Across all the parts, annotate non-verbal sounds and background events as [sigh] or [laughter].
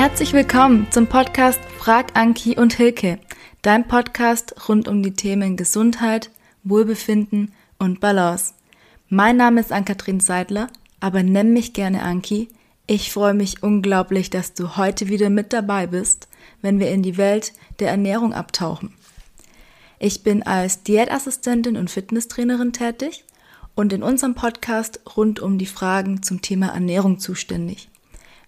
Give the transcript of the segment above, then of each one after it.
Herzlich willkommen zum Podcast Frag Anki und Hilke, dein Podcast rund um die Themen Gesundheit, Wohlbefinden und Balance. Mein Name ist Ann-Kathrin Seidler, aber nenn mich gerne Anki. Ich freue mich unglaublich, dass du heute wieder mit dabei bist, wenn wir in die Welt der Ernährung abtauchen. Ich bin als Diätassistentin und Fitnesstrainerin tätig und in unserem Podcast rund um die Fragen zum Thema Ernährung zuständig.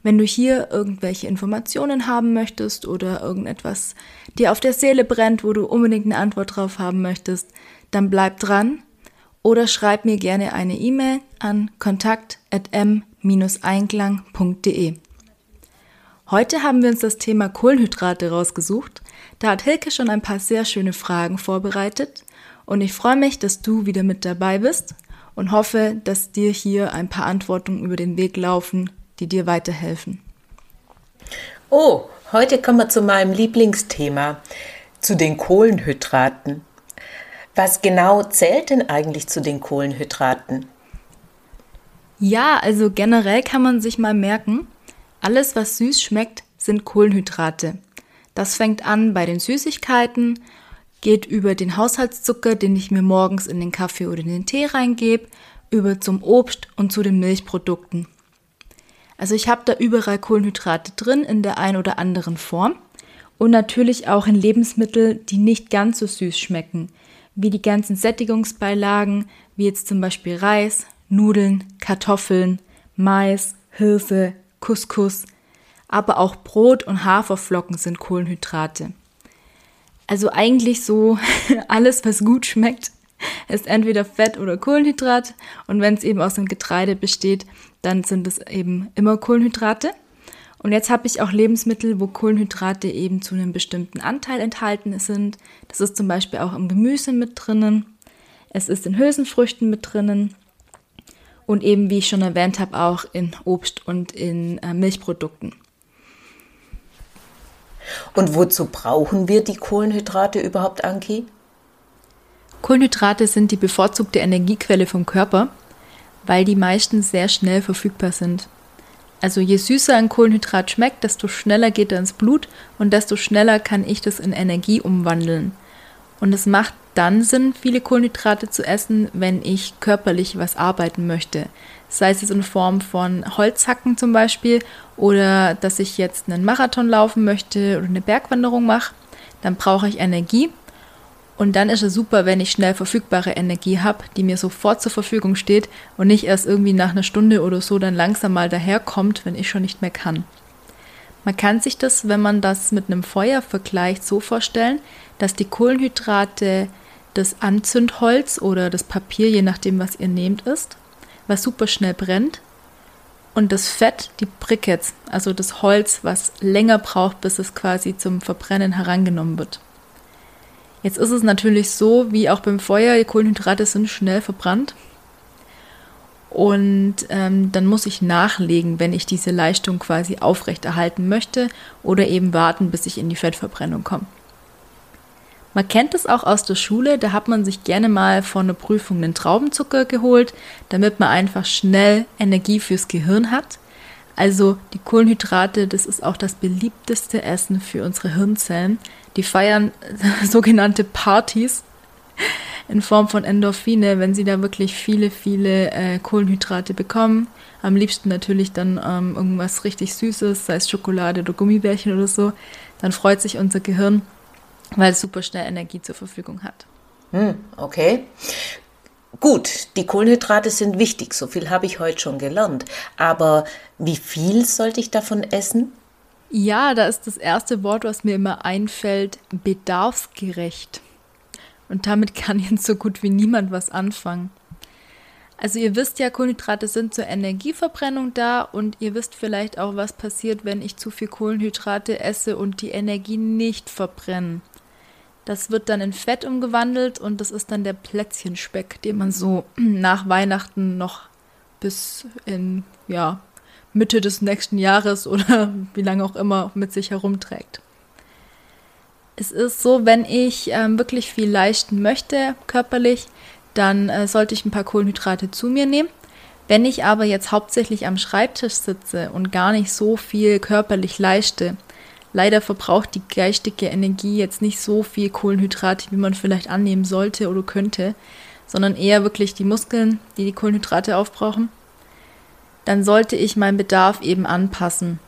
Wenn du hier irgendwelche Informationen haben möchtest oder irgendetwas dir auf der Seele brennt, wo du unbedingt eine Antwort drauf haben möchtest, dann bleib dran oder schreib mir gerne eine E-Mail an kontakt.m-einklang.de. Heute haben wir uns das Thema Kohlenhydrate rausgesucht. Da hat Hilke schon ein paar sehr schöne Fragen vorbereitet und ich freue mich, dass du wieder mit dabei bist und hoffe, dass dir hier ein paar Antworten über den Weg laufen, die dir weiterhelfen. Oh, heute kommen wir zu meinem Lieblingsthema, zu den Kohlenhydraten. Was genau zählt denn eigentlich zu den Kohlenhydraten? Ja, also generell kann man sich mal merken, alles, was süß schmeckt, sind Kohlenhydrate. Das fängt an bei den Süßigkeiten, geht über den Haushaltszucker, den ich mir morgens in den Kaffee oder in den Tee reingebe, über zum Obst und zu den Milchprodukten. Also ich habe da überall Kohlenhydrate drin in der einen oder anderen Form. Und natürlich auch in Lebensmitteln, die nicht ganz so süß schmecken, wie die ganzen Sättigungsbeilagen, wie jetzt zum Beispiel Reis, Nudeln, Kartoffeln, Mais, Hirse, Couscous, aber auch Brot und Haferflocken sind Kohlenhydrate. Also eigentlich so [laughs] alles, was gut schmeckt, ist entweder Fett oder Kohlenhydrat. Und wenn es eben aus dem Getreide besteht, dann sind es eben immer Kohlenhydrate. Und jetzt habe ich auch Lebensmittel, wo Kohlenhydrate eben zu einem bestimmten Anteil enthalten sind. Das ist zum Beispiel auch im Gemüse mit drinnen. Es ist in Hülsenfrüchten mit drinnen. Und eben, wie ich schon erwähnt habe, auch in Obst und in äh, Milchprodukten. Und wozu brauchen wir die Kohlenhydrate überhaupt, Anki? Kohlenhydrate sind die bevorzugte Energiequelle vom Körper, weil die meisten sehr schnell verfügbar sind. Also je süßer ein Kohlenhydrat schmeckt, desto schneller geht er ins Blut und desto schneller kann ich das in Energie umwandeln. Und es macht dann Sinn, viele Kohlenhydrate zu essen, wenn ich körperlich was arbeiten möchte. Sei es in Form von Holzhacken zum Beispiel oder dass ich jetzt einen Marathon laufen möchte oder eine Bergwanderung mache, dann brauche ich Energie und dann ist es super, wenn ich schnell verfügbare Energie habe, die mir sofort zur Verfügung steht und nicht erst irgendwie nach einer Stunde oder so dann langsam mal daherkommt, wenn ich schon nicht mehr kann. Man kann sich das, wenn man das mit einem Feuer vergleicht, so vorstellen, dass die Kohlenhydrate das Anzündholz oder das Papier, je nachdem, was ihr nehmt, ist, was super schnell brennt. Und das Fett, die Briquettes, also das Holz, was länger braucht, bis es quasi zum Verbrennen herangenommen wird. Jetzt ist es natürlich so, wie auch beim Feuer, die Kohlenhydrate sind schnell verbrannt. Und ähm, dann muss ich nachlegen, wenn ich diese Leistung quasi aufrechterhalten möchte oder eben warten, bis ich in die Fettverbrennung komme. Man kennt es auch aus der Schule, da hat man sich gerne mal vor einer Prüfung einen Traubenzucker geholt, damit man einfach schnell Energie fürs Gehirn hat. Also die Kohlenhydrate, das ist auch das beliebteste Essen für unsere Hirnzellen. Die feiern [laughs] sogenannte Partys in Form von Endorphine, wenn sie da wirklich viele, viele äh, Kohlenhydrate bekommen. Am liebsten natürlich dann ähm, irgendwas richtig Süßes, sei es Schokolade oder Gummibärchen oder so. Dann freut sich unser Gehirn, weil es super schnell Energie zur Verfügung hat. Hm, okay. Gut, die Kohlenhydrate sind wichtig, so viel habe ich heute schon gelernt. Aber wie viel sollte ich davon essen? Ja, da ist das erste Wort, was mir immer einfällt, bedarfsgerecht. Und damit [laughs] kann jetzt so gut wie niemand was anfangen. Also ihr wisst ja, Kohlenhydrate sind zur Energieverbrennung da und ihr wisst vielleicht auch, was passiert, wenn ich zu viel Kohlenhydrate esse und die Energie nicht verbrenne. Das wird dann in Fett umgewandelt und das ist dann der Plätzchenspeck, den man so [clears throat] nach Weihnachten noch bis in ja, Mitte des nächsten Jahres oder [laughs] wie lange auch immer mit sich herumträgt. Es ist so, wenn ich ähm, wirklich viel leisten möchte körperlich, dann äh, sollte ich ein paar Kohlenhydrate zu mir nehmen. Wenn ich aber jetzt hauptsächlich am Schreibtisch sitze und gar nicht so viel körperlich leiste, leider verbraucht die geistige Energie jetzt nicht so viel Kohlenhydrate, wie man vielleicht annehmen sollte oder könnte, sondern eher wirklich die Muskeln, die die Kohlenhydrate aufbrauchen, dann sollte ich meinen Bedarf eben anpassen.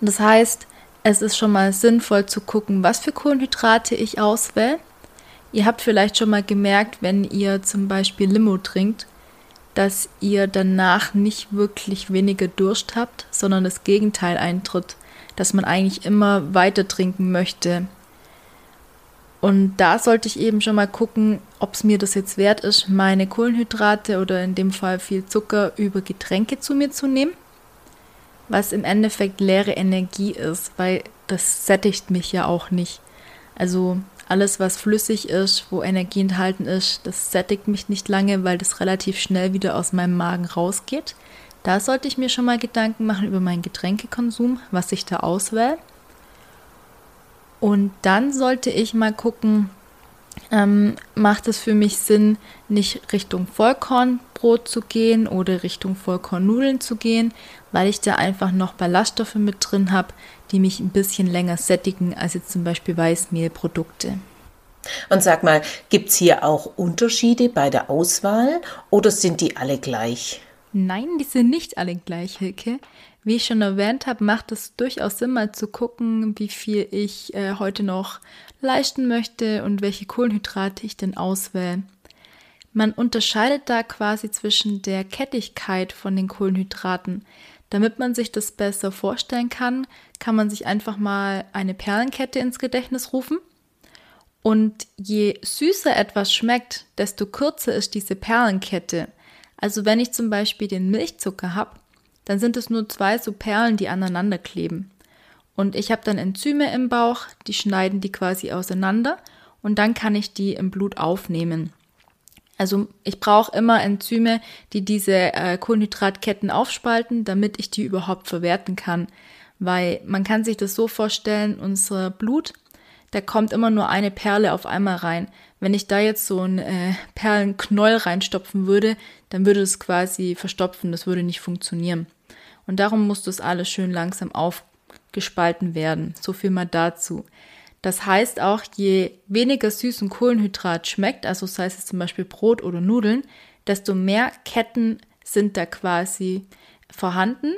Das heißt, es ist schon mal sinnvoll zu gucken, was für Kohlenhydrate ich auswähle. Ihr habt vielleicht schon mal gemerkt, wenn ihr zum Beispiel Limo trinkt, dass ihr danach nicht wirklich weniger Durst habt, sondern das Gegenteil eintritt, dass man eigentlich immer weiter trinken möchte. Und da sollte ich eben schon mal gucken, ob es mir das jetzt wert ist, meine Kohlenhydrate oder in dem Fall viel Zucker über Getränke zu mir zu nehmen was im Endeffekt leere Energie ist, weil das sättigt mich ja auch nicht. Also alles, was flüssig ist, wo Energie enthalten ist, das sättigt mich nicht lange, weil das relativ schnell wieder aus meinem Magen rausgeht. Da sollte ich mir schon mal Gedanken machen über meinen Getränkekonsum, was ich da auswähle. Und dann sollte ich mal gucken, ähm, macht es für mich Sinn, nicht Richtung Vollkornbrot zu gehen oder Richtung Vollkornnudeln zu gehen, weil ich da einfach noch Ballaststoffe mit drin habe, die mich ein bisschen länger sättigen als jetzt zum Beispiel Weißmehlprodukte. Und sag mal, gibt es hier auch Unterschiede bei der Auswahl oder sind die alle gleich? Nein, die sind nicht alle gleich, Hilke. Wie ich schon erwähnt habe, macht es durchaus Sinn, mal zu gucken, wie viel ich äh, heute noch leisten möchte und welche Kohlenhydrate ich denn auswähle. Man unterscheidet da quasi zwischen der Kettigkeit von den Kohlenhydraten. Damit man sich das besser vorstellen kann, kann man sich einfach mal eine Perlenkette ins Gedächtnis rufen. Und je süßer etwas schmeckt, desto kürzer ist diese Perlenkette. Also wenn ich zum Beispiel den Milchzucker habe, dann sind es nur zwei so Perlen, die aneinander kleben. Und ich habe dann Enzyme im Bauch, die schneiden die quasi auseinander und dann kann ich die im Blut aufnehmen. Also ich brauche immer Enzyme, die diese äh, Kohlenhydratketten aufspalten, damit ich die überhaupt verwerten kann. Weil man kann sich das so vorstellen, unser Blut, da kommt immer nur eine Perle auf einmal rein. Wenn ich da jetzt so einen äh, Perlenknäuel reinstopfen würde, dann würde es quasi verstopfen, das würde nicht funktionieren. Und darum muss das alles schön langsam aufgespalten werden. So viel mal dazu. Das heißt auch, je weniger süß ein Kohlenhydrat schmeckt, also sei es zum Beispiel Brot oder Nudeln, desto mehr Ketten sind da quasi vorhanden,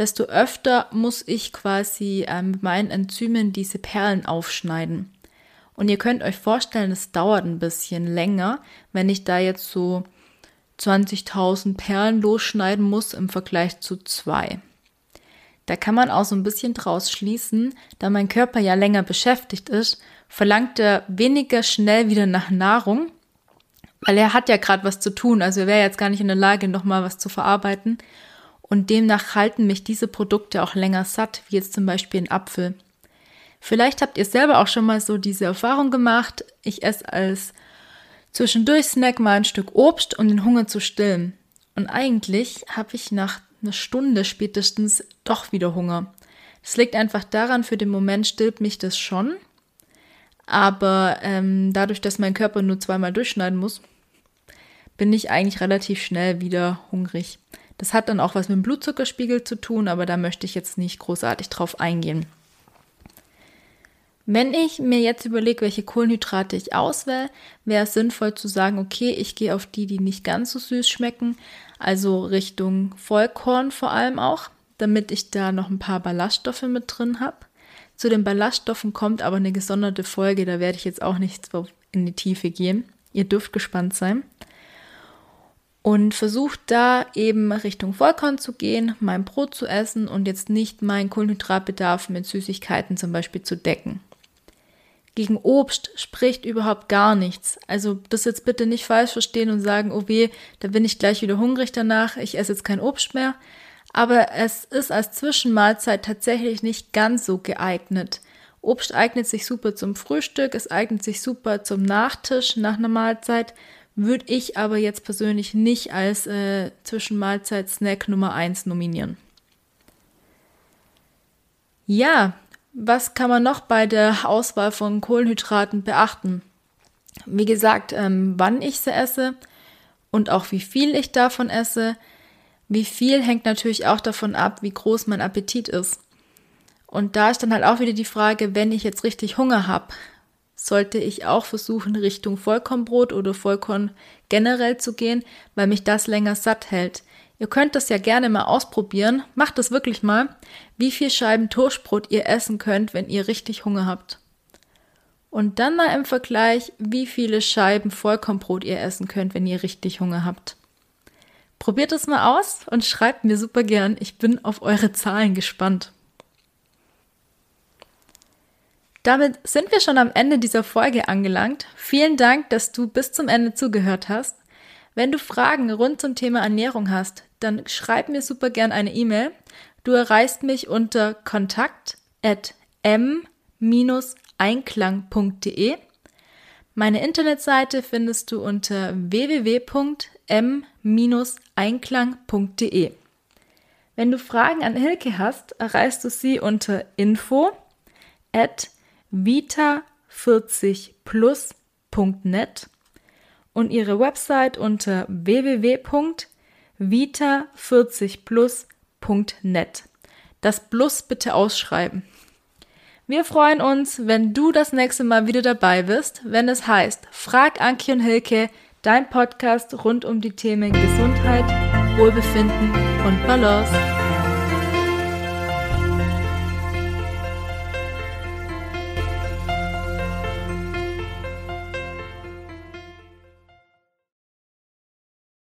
desto öfter muss ich quasi äh, mit meinen Enzymen diese Perlen aufschneiden. Und ihr könnt euch vorstellen, es dauert ein bisschen länger, wenn ich da jetzt so 20.000 Perlen losschneiden muss im Vergleich zu zwei. Da kann man auch so ein bisschen draus schließen, da mein Körper ja länger beschäftigt ist, verlangt er weniger schnell wieder nach Nahrung, weil er hat ja gerade was zu tun, also er wäre jetzt gar nicht in der Lage, nochmal was zu verarbeiten. Und demnach halten mich diese Produkte auch länger satt, wie jetzt zum Beispiel ein Apfel. Vielleicht habt ihr selber auch schon mal so diese Erfahrung gemacht. Ich esse als zwischendurch Snack mal ein Stück Obst, um den Hunger zu stillen. Und eigentlich habe ich nach eine Stunde spätestens doch wieder Hunger. Das liegt einfach daran, für den Moment stillt mich das schon. Aber ähm, dadurch, dass mein Körper nur zweimal durchschneiden muss, bin ich eigentlich relativ schnell wieder hungrig. Das hat dann auch was mit dem Blutzuckerspiegel zu tun, aber da möchte ich jetzt nicht großartig drauf eingehen. Wenn ich mir jetzt überlege, welche Kohlenhydrate ich auswähle, wäre es sinnvoll zu sagen, okay, ich gehe auf die, die nicht ganz so süß schmecken, also Richtung Vollkorn vor allem auch, damit ich da noch ein paar Ballaststoffe mit drin habe. Zu den Ballaststoffen kommt aber eine gesonderte Folge, da werde ich jetzt auch nicht in die Tiefe gehen. Ihr dürft gespannt sein. Und versucht da eben Richtung Vollkorn zu gehen, mein Brot zu essen und jetzt nicht meinen Kohlenhydratbedarf mit Süßigkeiten zum Beispiel zu decken. Gegen Obst spricht überhaupt gar nichts. Also das jetzt bitte nicht falsch verstehen und sagen, oh weh, da bin ich gleich wieder hungrig danach, ich esse jetzt kein Obst mehr. Aber es ist als Zwischenmahlzeit tatsächlich nicht ganz so geeignet. Obst eignet sich super zum Frühstück, es eignet sich super zum Nachtisch nach einer Mahlzeit, würde ich aber jetzt persönlich nicht als äh, Zwischenmahlzeit-Snack Nummer 1 nominieren. Ja, was kann man noch bei der Auswahl von Kohlenhydraten beachten? Wie gesagt, ähm, wann ich sie esse und auch wie viel ich davon esse. Wie viel hängt natürlich auch davon ab, wie groß mein Appetit ist. Und da ist dann halt auch wieder die Frage, wenn ich jetzt richtig Hunger habe, sollte ich auch versuchen, Richtung Vollkornbrot oder Vollkorn generell zu gehen, weil mich das länger satt hält. Ihr könnt das ja gerne mal ausprobieren. Macht das wirklich mal, wie viel Scheiben Toastbrot ihr essen könnt, wenn ihr richtig Hunger habt. Und dann mal im Vergleich, wie viele Scheiben Vollkornbrot ihr essen könnt, wenn ihr richtig Hunger habt. Probiert es mal aus und schreibt mir super gern. Ich bin auf eure Zahlen gespannt. Damit sind wir schon am Ende dieser Folge angelangt. Vielen Dank, dass du bis zum Ende zugehört hast. Wenn du Fragen rund zum Thema Ernährung hast, dann schreib mir super gern eine E-Mail. Du erreichst mich unter kontakt at m-einklang.de. Meine Internetseite findest du unter www.m-einklang.de. Wenn du Fragen an Hilke hast, erreichst du sie unter info at vita40plus.net und ihre Website unter www.vita40plus.net. Das Plus bitte ausschreiben. Wir freuen uns, wenn du das nächste Mal wieder dabei bist, wenn es heißt Frag Anki und Hilke, dein Podcast rund um die Themen Gesundheit, Wohlbefinden und Balance.